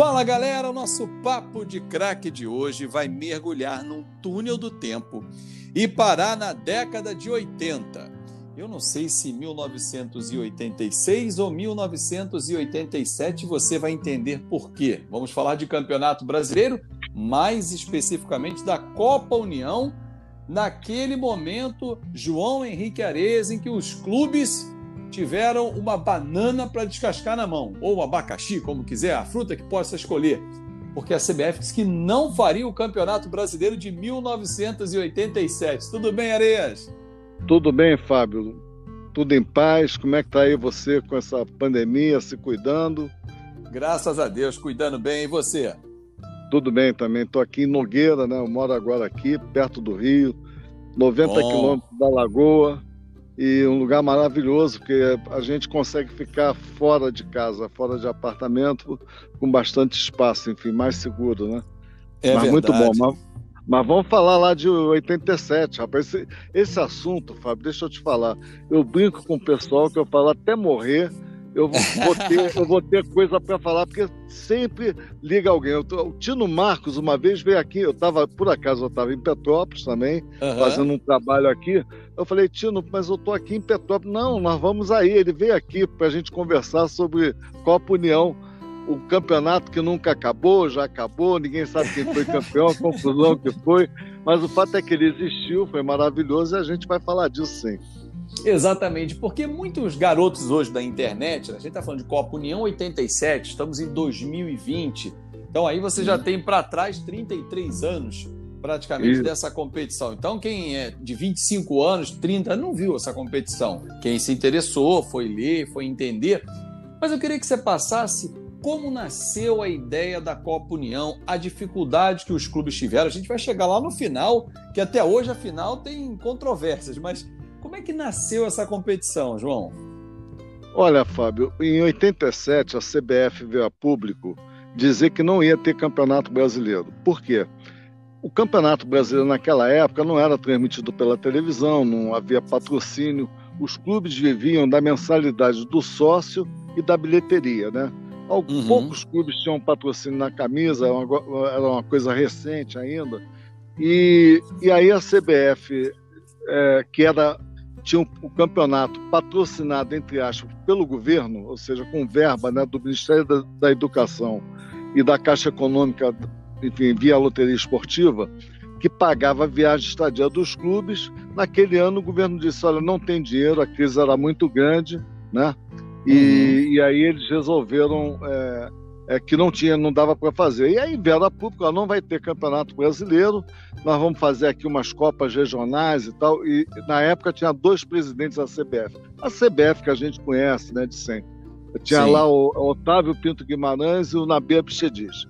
Fala galera, o nosso papo de craque de hoje vai mergulhar num túnel do tempo e parar na década de 80. Eu não sei se 1986 ou 1987 você vai entender por quê. Vamos falar de Campeonato Brasileiro, mais especificamente da Copa União. Naquele momento, João Henrique Ares, em que os clubes tiveram uma banana para descascar na mão, ou um abacaxi, como quiser, a fruta que possa escolher. Porque a CBF disse que não faria o Campeonato Brasileiro de 1987. Tudo bem, Areias? Tudo bem, Fábio. Tudo em paz. Como é que tá aí você com essa pandemia, se cuidando? Graças a Deus, cuidando bem. E você? Tudo bem também. Estou aqui em Nogueira, né? Eu moro agora aqui, perto do Rio, 90 quilômetros da Lagoa e um lugar maravilhoso, porque a gente consegue ficar fora de casa, fora de apartamento, com bastante espaço, enfim, mais seguro, né? É mas verdade. muito bom. Mas, mas, vamos falar lá de 87, rapaz. Esse, esse assunto, Fábio, deixa eu te falar. Eu brinco com o pessoal que eu falo até morrer eu vou ter, eu vou ter coisa para falar, porque sempre liga alguém. Eu, o Tino Marcos, uma vez, veio aqui, eu estava, por acaso, eu estava em Petrópolis também, uhum. fazendo um trabalho aqui. Eu falei, Tino, mas eu estou aqui em Petrópolis. Não, nós vamos aí. Ele veio aqui para a gente conversar sobre Copa União. O campeonato que nunca acabou, já acabou, ninguém sabe quem foi campeão, a confusão que foi, mas o fato é que ele existiu, foi maravilhoso e a gente vai falar disso sim. Exatamente, porque muitos garotos hoje da internet, a gente está falando de Copa União 87, estamos em 2020, então aí você já tem para trás 33 anos praticamente Isso. dessa competição. Então quem é de 25 anos, 30 não viu essa competição. Quem se interessou, foi ler, foi entender. Mas eu queria que você passasse como nasceu a ideia da Copa União, a dificuldade que os clubes tiveram. A gente vai chegar lá no final, que até hoje a final tem controvérsias, mas como é que nasceu essa competição, João? Olha, Fábio, em 87 a CBF veio a público dizer que não ia ter campeonato brasileiro. Por quê? O campeonato brasileiro naquela época não era transmitido pela televisão, não havia patrocínio. Os clubes viviam da mensalidade do sócio e da bilheteria, né? Uhum. Poucos clubes tinham patrocínio na camisa, era uma, era uma coisa recente ainda. E, e aí a CBF, é, que era tinha o campeonato patrocinado, entre aspas, pelo governo, ou seja, com verba né, do Ministério da, da, Educação e da Caixa Econômica, enfim, via loteria esportiva, que pagava a viagem de estadia dos clubes. Naquele ano, o governo disse: olha, não tem dinheiro, a crise era muito grande, né? E, uhum. e aí eles resolveram é, é, que não tinha, não dava para fazer. E aí vieram a público, não vai ter campeonato brasileiro, nós vamos fazer aqui umas copas regionais e tal. E na época tinha dois presidentes da CBF. A CBF que a gente conhece, né, de sempre. Tinha Sim. lá o, o Otávio Pinto Guimarães e o Nabi Abichedis.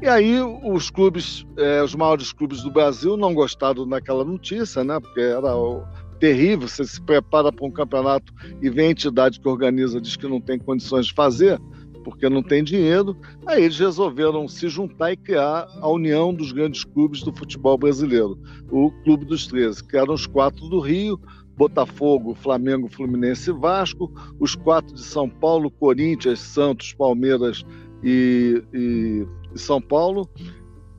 E aí os clubes, é, os maiores clubes do Brasil não gostaram daquela notícia, né? Porque era o, terrível, você se prepara para um campeonato e vem a entidade que organiza diz que não tem condições de fazer porque não tem dinheiro. Aí eles resolveram se juntar e criar a união dos grandes clubes do futebol brasileiro, o Clube dos 13, que eram os quatro do Rio, Botafogo, Flamengo, Fluminense e Vasco, os quatro de São Paulo, Corinthians, Santos, Palmeiras e, e, São Paulo,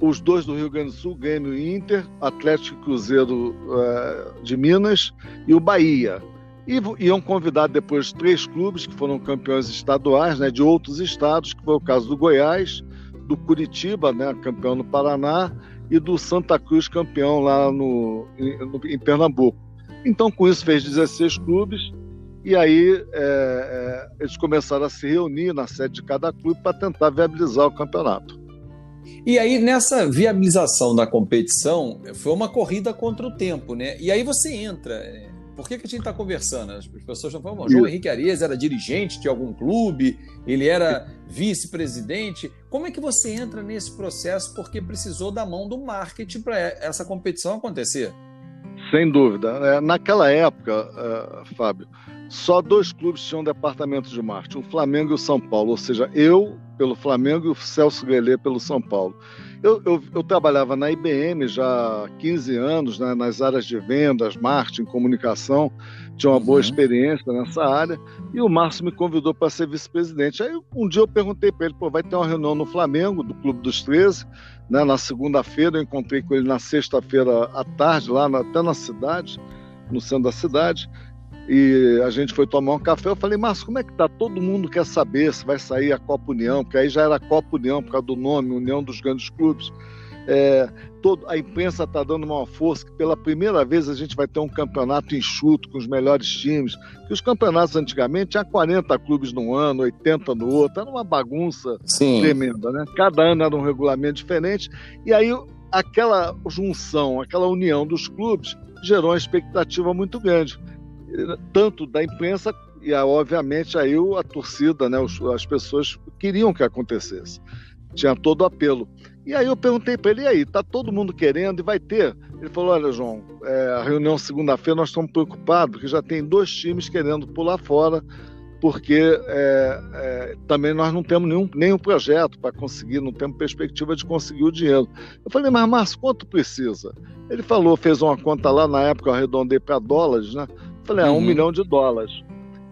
os dois do Rio Grande do Sul, Grêmio e Inter, Atlético e Cruzeiro uh, de Minas e o Bahia. E iam convidar depois três clubes que foram campeões estaduais, né, de outros estados, que foi o caso do Goiás, do Curitiba, né, campeão no Paraná, e do Santa Cruz, campeão lá no, em, no, em Pernambuco. Então, com isso, fez 16 clubes, e aí é, é, eles começaram a se reunir na sede de cada clube para tentar viabilizar o campeonato. E aí, nessa viabilização da competição, foi uma corrida contra o tempo, né? E aí você entra é, por que, que a gente está conversando? As pessoas estão falando, João Henrique Arias era dirigente de algum clube, ele era vice-presidente. Como é que você entra nesse processo? Porque precisou da mão do marketing para essa competição acontecer. Sem dúvida. É, naquela época, Fábio, só dois clubes tinham departamento de marketing, o Flamengo e o São Paulo, ou seja, eu pelo Flamengo e o Celso Guelê pelo São Paulo. Eu, eu, eu, trabalhava na IBM já há 15 anos, né, nas áreas de vendas, marketing, comunicação, tinha uma uhum. boa experiência nessa área, e o Márcio me convidou para ser vice-presidente. Aí um dia eu perguntei para ele, pô, vai ter uma reunião no Flamengo, do Clube dos 13, né, na segunda-feira, eu encontrei com ele na sexta-feira à tarde, lá na, até na cidade, no centro da cidade, e a gente foi tomar um café. Eu falei, Márcio, como é que tá? Todo mundo quer saber se vai sair a Copa União, porque aí já era Copa União por causa do nome, União dos Grandes Clubes. É, todo, a imprensa está dando uma força que pela primeira vez a gente vai ter um campeonato enxuto com os melhores times. Que os campeonatos antigamente tinha 40 clubes no ano, 80 no outro, era uma bagunça Sim. tremenda, né? Cada ano era um regulamento diferente. E aí aquela junção, aquela união dos clubes gerou uma expectativa muito grande tanto da imprensa e, obviamente, aí a torcida, né, as pessoas queriam que acontecesse. Tinha todo o apelo. E aí eu perguntei para ele, e aí, tá todo mundo querendo e vai ter? Ele falou, olha, João, é, a reunião segunda-feira nós estamos preocupados, porque já tem dois times querendo pular fora, porque é, é, também nós não temos nenhum, nenhum projeto para conseguir, não temos perspectiva de conseguir o dinheiro. Eu falei, mas Márcio, quanto precisa? Ele falou, fez uma conta lá, na época eu arredondei para dólares, né? Falei, ah, um uhum. milhão de dólares.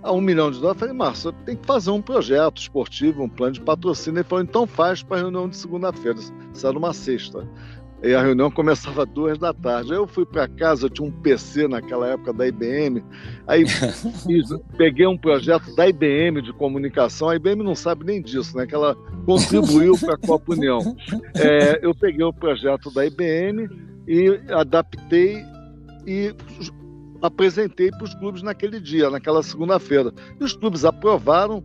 A um milhão de dólares, falei, Márcio, tem que fazer um projeto esportivo, um plano de patrocínio. Ele falou, então faz para a reunião de segunda-feira. Isso era uma sexta. E a reunião começava às duas da tarde. Aí eu fui para casa, eu tinha um PC naquela época da IBM. Aí fiz, peguei um projeto da IBM de comunicação. A IBM não sabe nem disso, né? Que ela contribuiu para a Copa União. É, eu peguei o projeto da IBM e adaptei e apresentei para os clubes naquele dia, naquela segunda-feira. E os clubes aprovaram.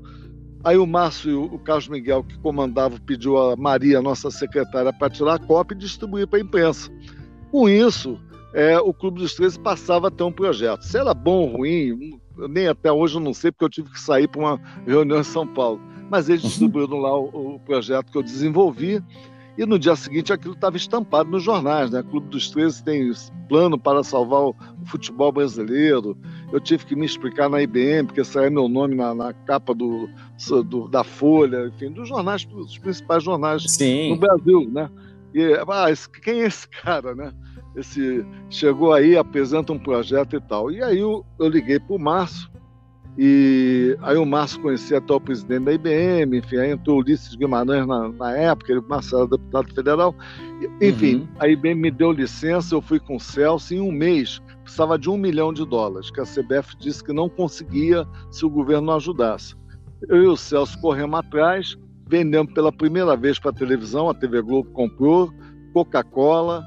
Aí o Márcio e o Carlos Miguel, que comandava, pediu a Maria, nossa secretária, para tirar a cópia e distribuir para a imprensa. Com isso, é, o Clube dos 13 passava a ter um projeto. Se era bom ou ruim, nem até hoje eu não sei, porque eu tive que sair para uma reunião em São Paulo. Mas eles distribuíram lá o, o projeto que eu desenvolvi e no dia seguinte aquilo estava estampado nos jornais, né? Clube dos 13 tem plano para salvar o futebol brasileiro. Eu tive que me explicar na IBM, porque saiu meu nome na, na capa do, do, da Folha, enfim, dos jornais, dos principais jornais Sim. no Brasil, né? E, ah, esse, quem é esse cara, né? Esse chegou aí, apresenta um projeto e tal. E aí eu, eu liguei para o Márcio, e aí o Márcio conhecia até o presidente da IBM, enfim, aí entrou o Ulisses Guimarães na, na época, ele Márcio era deputado federal. Enfim, uhum. a IBM me deu licença, eu fui com o Celso, em um mês precisava de um milhão de dólares, que a CBF disse que não conseguia se o governo não ajudasse. Eu e o Celso corremos atrás, vendemos pela primeira vez para a televisão, a TV Globo comprou, Coca-Cola,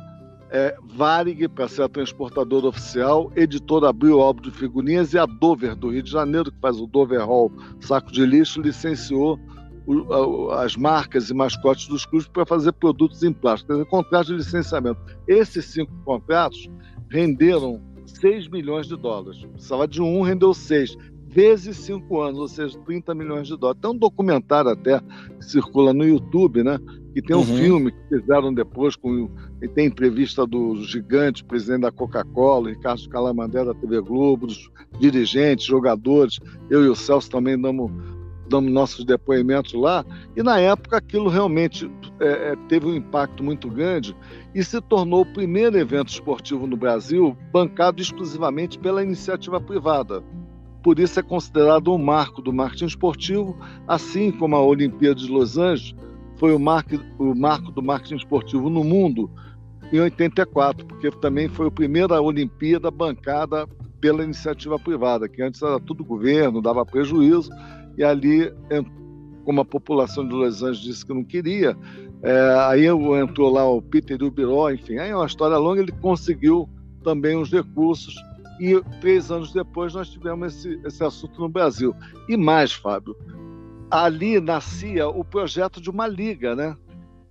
é, Varig, para ser a transportadora oficial, editora Abril Álbum de Figurinhas e a Dover, do Rio de Janeiro, que faz o Dover Hall Saco de Lixo, licenciou o, a, as marcas e mascotes dos clubes para fazer produtos em plástico, quer dizer, contrato de licenciamento. Esses cinco contratos renderam 6 milhões de dólares. Precisava de um, rendeu 6 vezes cinco anos, ou seja, 30 milhões de dólares. Tem um documentário até que circula no YouTube, né? E tem um uhum. filme que fizeram depois, com, e tem entrevista do gigante, presidente da Coca-Cola, Ricardo Calamandé da TV Globo, dos dirigentes, jogadores. Eu e o Celso também damos, damos nossos depoimentos lá. E na época aquilo realmente é, é teve um impacto muito grande e se tornou o primeiro evento esportivo no Brasil bancado exclusivamente pela iniciativa privada por isso é considerado um marco do marketing esportivo, assim como a Olimpíada de Los Angeles foi o marco, o marco do marketing esportivo no mundo em 84, porque também foi a primeira Olimpíada bancada pela iniciativa privada, que antes era tudo governo, dava prejuízo, e ali, como a população de Los Angeles disse que não queria, é, aí entrou lá o Peter Ubiró, enfim, aí é uma história longa, ele conseguiu também os recursos e três anos depois nós tivemos esse, esse assunto no Brasil. E mais, Fábio, ali nascia o projeto de uma liga, né?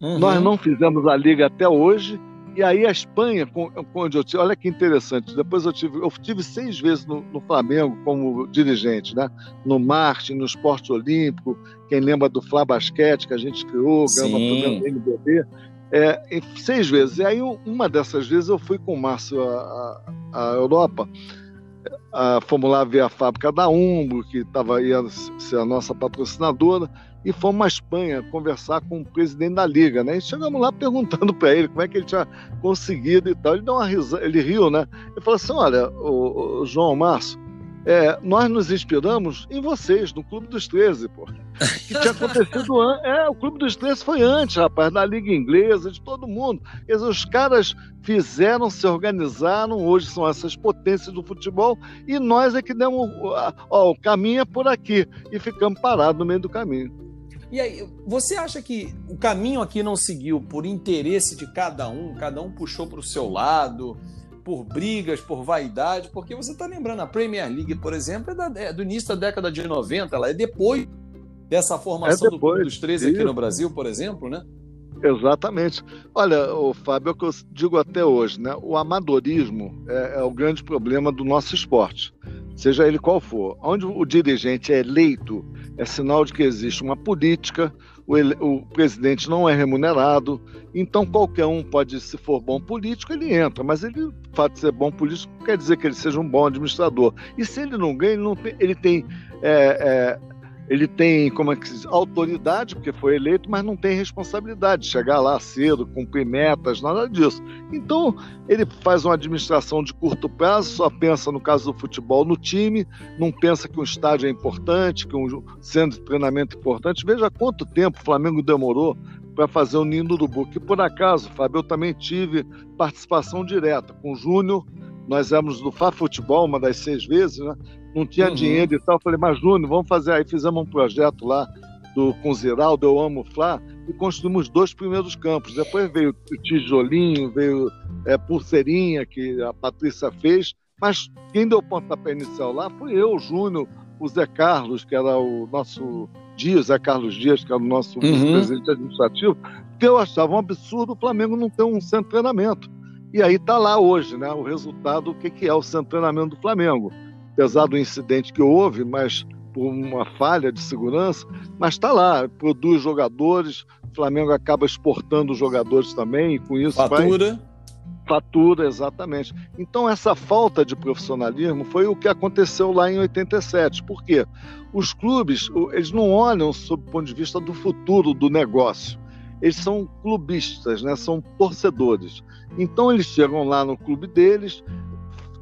Uhum. Nós não fizemos a liga até hoje, e aí a Espanha, onde eu tive, olha que interessante, depois eu tive, eu tive seis vezes no, no Flamengo como dirigente, né? No marketing, no esporte olímpico, quem lembra do Flá Basquete que a gente criou, ganhou o NBB, é, seis vezes. E aí, uma dessas vezes, eu fui com o Márcio à, Europa. a formular ver a fábrica da Umbro, que estava ia ser a nossa patrocinadora, e fomos à Espanha conversar com o presidente da liga, né? E chegamos lá perguntando para ele como é que ele tinha conseguido e tal. Ele deu uma risada, ele riu, né? Ele falou assim: olha, o, o João Márcio, é, nós nos inspiramos em vocês, no Clube dos 13, pô. Que tinha acontecido antes. É, o Clube dos 13 foi antes, rapaz, da Liga Inglesa, de todo mundo. Quer dizer, os caras fizeram, se organizaram, hoje são essas potências do futebol, e nós é que demos. Ó, o caminho é por aqui. E ficamos parados no meio do caminho. E aí, você acha que o caminho aqui não seguiu por interesse de cada um, cada um puxou para o seu lado? Por brigas, por vaidade, porque você está lembrando, a Premier League, por exemplo, é, da, é, do início da década de 90, ela é depois dessa formação é depois, do dos 13 aqui no Brasil, por exemplo, né? Exatamente. Olha, o Fábio, é o que eu digo até hoje, né? O amadorismo é, é, o grande problema do nosso esporte, seja ele qual for. Onde o dirigente é eleito, é sinal de que existe uma política, o, ele, o presidente não é remunerado, então qualquer um pode, se for bom político, ele entra, mas ele, o fato de ser bom político, quer dizer que ele seja um bom administrador. E se ele não ganha, ele, não tem, ele tem é, é, ele tem como é que se diz, autoridade, porque foi eleito, mas não tem responsabilidade de chegar lá cedo, cumprir metas, nada disso. Então, ele faz uma administração de curto prazo, só pensa, no caso do futebol, no time, não pensa que um estádio é importante, que um centro de treinamento é importante. Veja quanto tempo o Flamengo demorou para fazer o Ninho do Urubu, que por acaso, Fábio, eu também tive participação direta com o Júnior, nós éramos do Fá Futebol uma das seis vezes, né? Não tinha uhum. dinheiro e tal. Eu falei, mas Júnior, vamos fazer. Aí fizemos um projeto lá do, com o Ziraldo, Eu Amo Flá, e construímos dois primeiros campos. Depois veio o tijolinho, veio é, pulseirinha, que a Patrícia fez, mas quem deu o pontapé inicial lá foi eu, o Júnior, o Zé Carlos, que era o nosso Dias, Zé Carlos Dias, que era o nosso uhum. presidente administrativo, porque eu achava um absurdo o Flamengo não ter um centro de treinamento. E aí está lá hoje, né? O resultado, o que, que é o centro de treinamento do Flamengo apesar do incidente que houve, mas por uma falha de segurança, mas está lá, produz jogadores, o Flamengo acaba exportando jogadores também, e com isso fatura. Vai... Fatura, exatamente. Então, essa falta de profissionalismo foi o que aconteceu lá em 87. Por quê? Os clubes, eles não olham sob o ponto de vista do futuro do negócio. Eles são clubistas, né? são torcedores. Então, eles chegam lá no clube deles,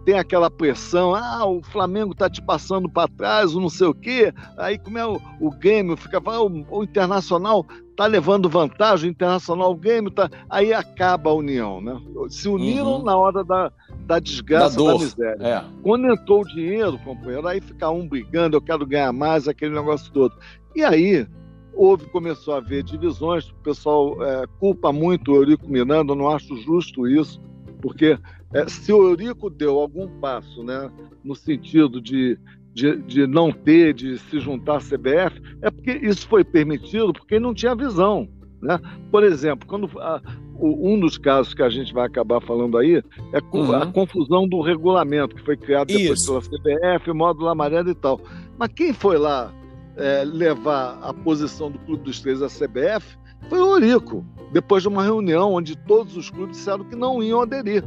tem aquela pressão, ah, o Flamengo tá te passando para trás, o não sei o quê. Aí como é o, o game, fica ah, o, o Internacional tá levando vantagem, o Internacional o game tá, aí acaba a união, né? Se uniram uhum. na hora da, da desgraça, da, da miséria. É. Quando entrou o dinheiro, companheiro, aí fica um brigando, eu quero ganhar mais, aquele negócio todo. E aí houve, começou a haver divisões, o pessoal é, culpa muito o Eurico Miranda, eu não acho justo isso, porque é, se o Eurico deu algum passo né, no sentido de, de, de, não ter, de se juntar à CBF, é porque isso foi permitido porque não tinha visão. Né? Por exemplo, quando a, o, um dos casos que a gente vai acabar falando aí é uhum. a confusão do regulamento que foi criado depois isso. pela CBF, módulo amarelo e tal. Mas quem foi lá é, levar a posição do Clube dos Três à CBF foi o Eurico, depois de uma reunião onde todos os clubes disseram que não iam aderir.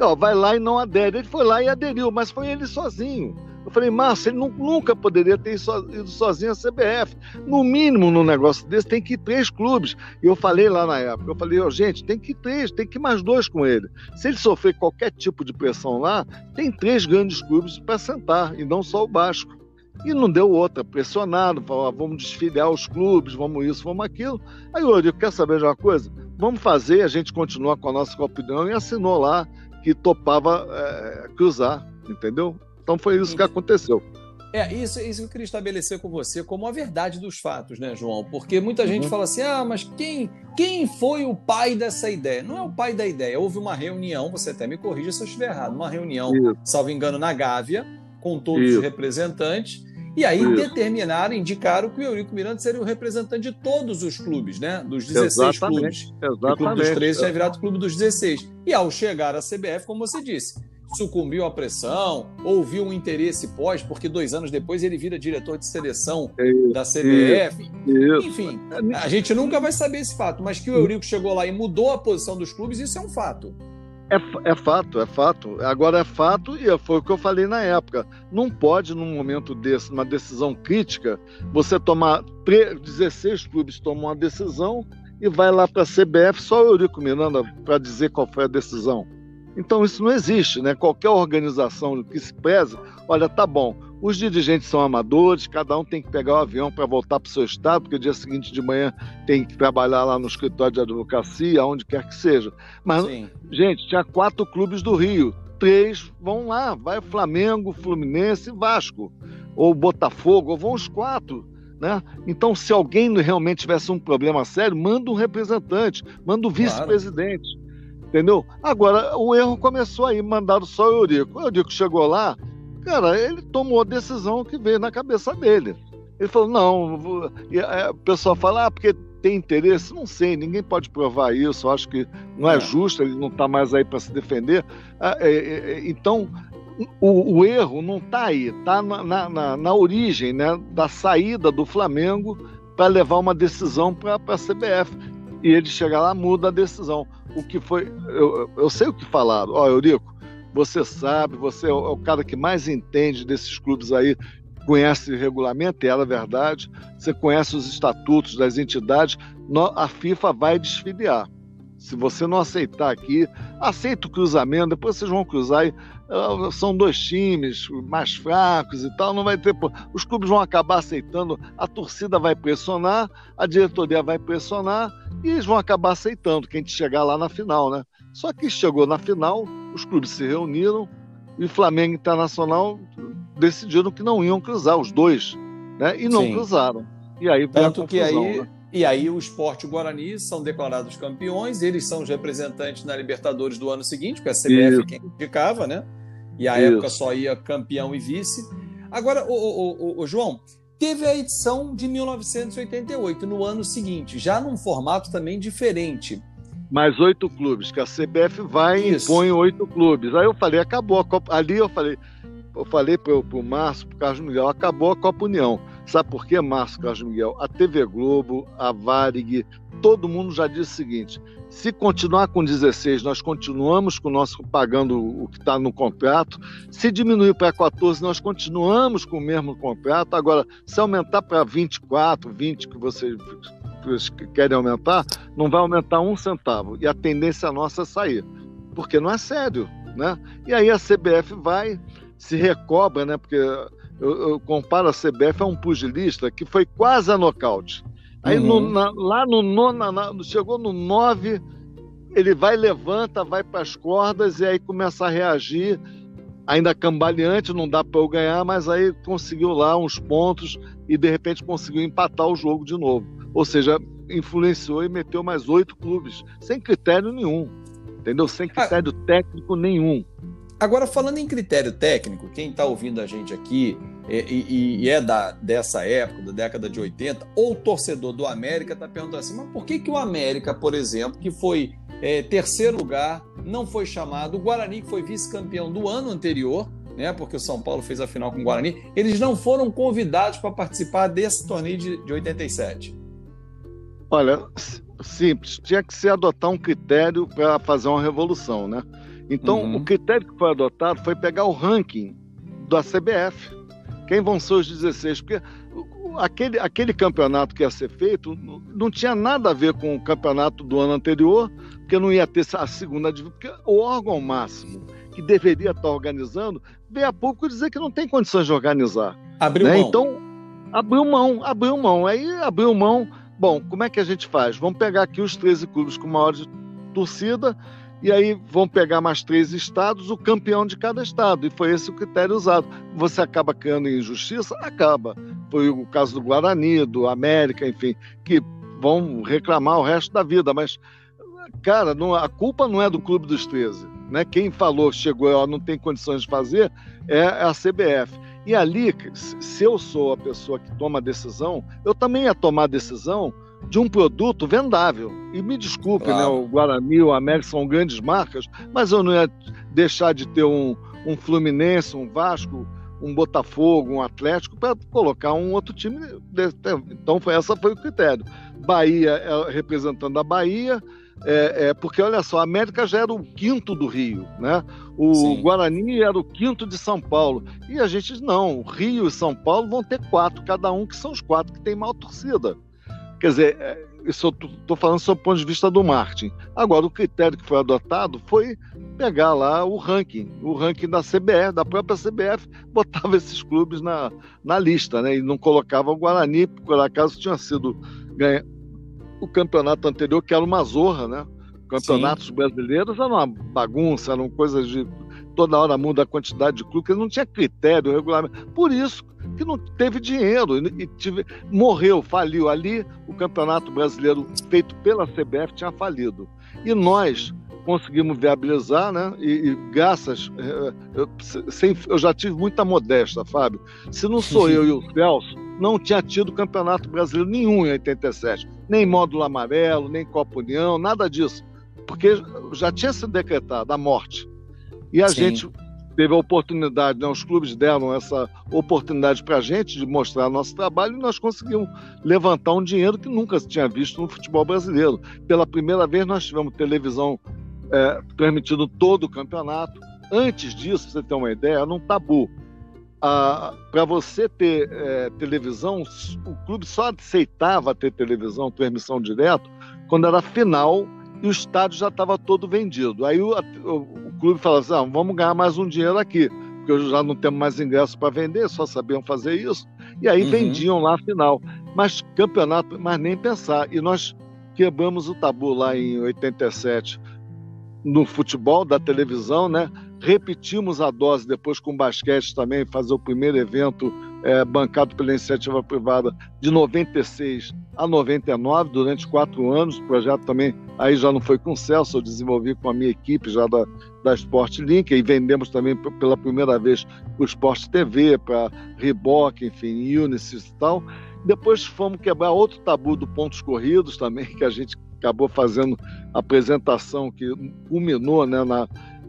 Ó, vai lá e não adere. Ele foi lá e aderiu, mas foi ele sozinho. Eu falei, Márcio, ele nunca poderia ter ido sozinho à CBF. No mínimo, num negócio desse, tem que ir três clubes. E eu falei lá na época, eu falei, oh, gente, tem que ir três, tem que ir mais dois com ele. Se ele sofrer qualquer tipo de pressão lá, tem três grandes clubes para sentar, e não só o Basco. E não deu outra, pressionado, falou, ah, vamos desfiliar os clubes, vamos isso, vamos aquilo. Aí eu digo, quer saber de uma coisa? Vamos fazer, a gente continua com a nossa opinião e assinou lá que topava é, cruzar, entendeu? Então foi isso que aconteceu. É, isso, isso que eu queria estabelecer com você como a verdade dos fatos, né, João? Porque muita gente uhum. fala assim: ah, mas quem, quem foi o pai dessa ideia? Não é o pai da ideia. Houve uma reunião, você até me corrija se eu estiver errado, uma reunião, isso. salvo engano, na Gávea, com todos isso. os representantes, e aí Isso. determinaram, indicaram que o Eurico Miranda seria o representante de todos os clubes, né? Dos 16 Exatamente. clubes. Exatamente. O clube dos 13 tinha virado o clube dos 16. E ao chegar à CBF, como você disse, sucumbiu à pressão, ouviu um interesse pós, porque dois anos depois ele vira diretor de seleção Isso. da CBF. Isso. Enfim, a gente nunca vai saber esse fato, mas que o Eurico chegou lá e mudou a posição dos clubes, isso é um fato. É, é fato, é fato. Agora é fato e foi o que eu falei na época. Não pode, num momento desse, numa decisão crítica, você tomar 16 clubes tomam uma decisão e vai lá para a CBF só o Eurico Miranda para dizer qual foi a decisão. Então isso não existe, né? Qualquer organização que se preze, olha, tá bom, os dirigentes são amadores, cada um tem que pegar o avião para voltar para o seu estado, porque dia seguinte de manhã tem que trabalhar lá no escritório de advocacia, onde quer que seja. Mas, Sim. gente, tinha quatro clubes do Rio, três vão lá, vai Flamengo, Fluminense e Vasco, ou Botafogo, ou vão os quatro. Né? Então, se alguém realmente tivesse um problema sério, manda um representante, manda o vice-presidente. Claro. Entendeu? Agora, o erro começou aí, mandaram só o Eurico. O Eurico chegou lá, cara, ele tomou a decisão que veio na cabeça dele. Ele falou: não, e, o pessoal fala, ah, porque tem interesse? Não sei, ninguém pode provar isso. Acho que não é, é. justo, ele não está mais aí para se defender. Ah, é, é, então, o, o, erro não está aí, está na, na, na, origem né, da saída do Flamengo para levar uma decisão para a CBF. E ele chega lá, muda a decisão. O que foi. Eu, eu sei o que falaram. Ó, Eurico, você sabe, você é o cara que mais entende desses clubes aí, conhece o regulamento, e era verdade, você conhece os estatutos das entidades, a FIFA vai desfiliar. Se você não aceitar aqui, aceita o cruzamento, depois vocês vão cruzar e uh, são dois times mais fracos e tal, não vai ter. Os clubes vão acabar aceitando, a torcida vai pressionar, a diretoria vai pressionar e eles vão acabar aceitando quem chegar lá na final, né? Só que chegou na final, os clubes se reuniram e Flamengo Internacional decidiram que não iam cruzar os dois, né? E não Sim. cruzaram. E aí Tanto que aí né? E aí o Esporte e o Guarani são declarados campeões, eles são os representantes na Libertadores do ano seguinte, porque a CBF Isso. quem indicava, né? E a Isso. época só ia campeão e vice. Agora, o, o, o, o, João, teve a edição de 1988, no ano seguinte, já num formato também diferente. Mais oito clubes, que a CBF vai e impõe oito clubes. Aí eu falei, acabou a Copa. Ali eu falei, eu falei para o Márcio, para o Carlos Miguel, acabou a Copa União. Sabe por quê, Márcio Carlos Miguel? A TV Globo, a Varig, todo mundo já disse o seguinte: se continuar com 16, nós continuamos com o nosso pagando o que está no contrato. Se diminuir para 14, nós continuamos com o mesmo contrato. Agora, se aumentar para 24, 20 que vocês querem aumentar, não vai aumentar um centavo. E a tendência nossa é sair, porque não é sério, né? E aí a CBF vai se recobra, né? Porque eu, eu, comparo a CBF a um pugilista que foi quase a nocaute. Aí uhum. no, na, lá no nono, chegou no 9, ele vai, levanta, vai para as cordas e aí começa a reagir, ainda cambaleante, não dá para eu ganhar, mas aí conseguiu lá uns pontos e de repente conseguiu empatar o jogo de novo. Ou seja, influenciou e meteu mais oito clubes, sem critério nenhum, entendeu? Sem ah. critério ah. técnico nenhum. Agora, falando em critério técnico, quem está ouvindo a gente aqui e, e, e, é da, dessa época, da década de 80, ou torcedor do América está perguntando assim, mas por que, que o América, por exemplo, que foi é, terceiro lugar, não foi chamado, o Guarani, que foi vice-campeão do ano anterior, né, porque o São Paulo fez a final com o Guarani, eles não foram convidados para participar desse torneio de, de 87? Olha, simples, tinha que se adotar um critério para fazer uma revolução, né? Então, uhum. o critério que foi adotado foi pegar o ranking da CBF. Quem vão ser os 16? Porque aquele, aquele campeonato que ia ser feito não tinha nada a ver com o campeonato do ano anterior, porque não ia ter a segunda divisão. Porque o órgão máximo que deveria estar organizando veio a pouco dizer que não tem condições de organizar. Abriu né? mão. Então, abriu mão, abriu mão. Aí abriu mão. Bom, como é que a gente faz? Vamos pegar aqui os 13 clubes com maior torcida e aí vão pegar mais três estados, o campeão de cada estado, e foi esse o critério usado. Você acaba criando injustiça? Acaba. Foi o caso do Guarani, do América, enfim, que vão reclamar o resto da vida, mas, cara, não, a culpa não é do Clube dos 13. Né? Quem falou, chegou, ó, não tem condições de fazer, é a CBF. E ali, se eu sou a pessoa que toma a decisão, eu também ia tomar a decisão de um produto vendável. E me desculpe, né, claro. né, o Guarani, o América são grandes marcas, mas eu não ia deixar de ter um, um Fluminense, um Vasco, um Botafogo, um Atlético para colocar um outro time. Então foi essa foi o critério. Bahia é representando a Bahia, É, é, porque, olha só, a América já era o quinto do Rio, né? O Sim. Guarani era o quinto de São Paulo. E a gente, não, Rio e São Paulo vão ter quatro, cada um, que são os quatro que tem maior torcida. Quer dizer, é, isso eu estou falando sob o ponto de vista do marketing. Agora, o critério que foi adotado foi pegar lá o ranking, o ranking da CBF, da própria CBF, botava esses clubes na, na lista, né? E não colocava o Guarani, por acaso tinha sido ganha, o campeonato anterior, que era uma zorra, né? Campeonatos Sim. brasileiros eram uma bagunça, eram coisas de. Toda hora muda a quantidade de clubes, não tinha critério, regulamento. Por isso que não teve dinheiro e tive, morreu, faliu. Ali o Campeonato Brasileiro feito pela CBF tinha falido. E nós conseguimos viabilizar, né? E, e graças. Eh, eu, sem, eu já tive muita modéstia, Fábio. Se não sou eu e o Celso, não tinha tido campeonato brasileiro nenhum em 87. Nem módulo amarelo, nem Copa União, nada disso. Porque já tinha sido decretada a morte. E a Sim. gente teve a oportunidade, né, os clubes deram essa oportunidade para a gente de mostrar nosso trabalho e nós conseguimos levantar um dinheiro que nunca se tinha visto no futebol brasileiro. Pela primeira vez nós tivemos televisão é, transmitindo todo o campeonato. Antes disso, você ter uma ideia, era um tabu. Para você ter é, televisão, o clube só aceitava ter televisão, transmissão direto, quando era final e o estádio já estava todo vendido. Aí o, o, clube falava assim: ah, vamos ganhar mais um dinheiro aqui, porque já não temos mais ingressos para vender, só sabiam fazer isso. E aí uhum. vendiam lá a final. Mas campeonato, mas nem pensar. E nós quebramos o tabu lá em 87 no futebol da televisão, né? Repetimos a dose depois com basquete também, fazer o primeiro evento é, bancado pela iniciativa privada de 96 a 99, durante quatro anos. O projeto também aí já não foi com o Celso, eu desenvolvi com a minha equipe já da, da Sport Link e vendemos também pela primeira vez o Sport TV, para Reebok, enfim, Unisys e tal. Depois fomos quebrar outro tabu do pontos corridos também, que a gente acabou fazendo apresentação que culminou né, na,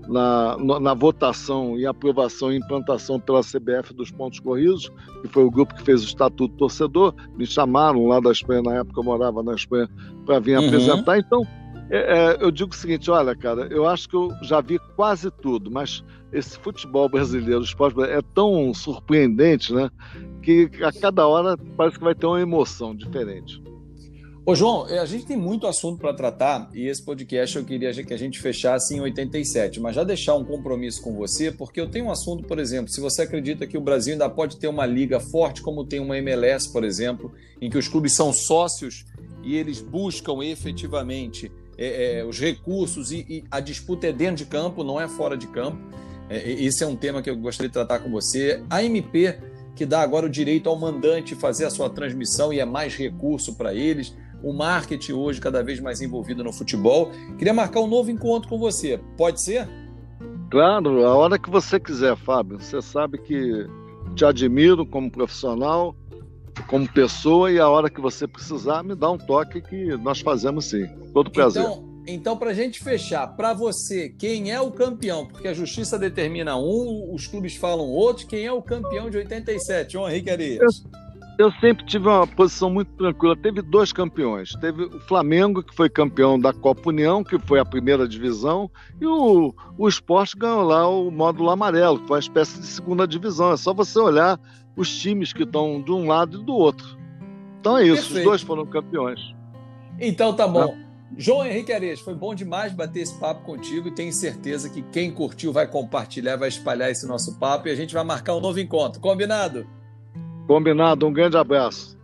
na, na, votação e aprovação e implantação pela CBF dos pontos corridos, que foi o grupo que fez o Estatuto Torcedor. Me chamaram lá da Espanha, na época eu morava na Espanha, para vir uhum. apresentar. Então, é, é, eu digo o seguinte: olha, cara, eu acho que eu já vi quase tudo, mas esse futebol brasileiro, o esporte é tão surpreendente, né? Que a cada hora parece que vai ter uma emoção diferente. Ô, João, é, a gente tem muito assunto para tratar e esse podcast eu queria que a gente fechasse em 87, mas já deixar um compromisso com você, porque eu tenho um assunto, por exemplo, se você acredita que o Brasil ainda pode ter uma liga forte, como tem uma MLS, por exemplo, em que os clubes são sócios e eles buscam efetivamente é, é, os recursos e, e, a disputa é dentro de campo, não é fora de campo. É, esse é um tema que eu gostaria de tratar com você. A MP, que dá agora o direito ao mandante fazer a sua transmissão e é mais recurso para eles o marketing hoje cada vez mais envolvido no futebol. Queria marcar um novo encontro com você. Pode ser? Claro, a hora que você quiser, Fábio. Você sabe que te admiro como profissional, como pessoa, e a hora que você precisar, me dá um toque que nós fazemos sim. Todo prazer. Então, então para a gente fechar, para você, quem é o campeão? Porque a justiça determina um, os clubes falam outro. Quem é o campeão de 87? João Henrique Arias. Eu eu sempre tive uma posição muito tranquila. Teve dois campeões. Teve o Flamengo, que foi campeão da Copa União, que foi a primeira divisão, e o, o esporte ganhou lá o módulo amarelo, que foi uma espécie de segunda divisão. É só você olhar os times que estão de um lado e do outro. Então é isso, Perfeito. os dois foram campeões. Então tá bom. É. João Henrique Areias, foi bom demais bater esse papo contigo e tenho certeza que quem curtiu vai compartilhar, vai espalhar esse nosso papo e a gente vai marcar um novo encontro. Combinado? Combinado, um grande abraço.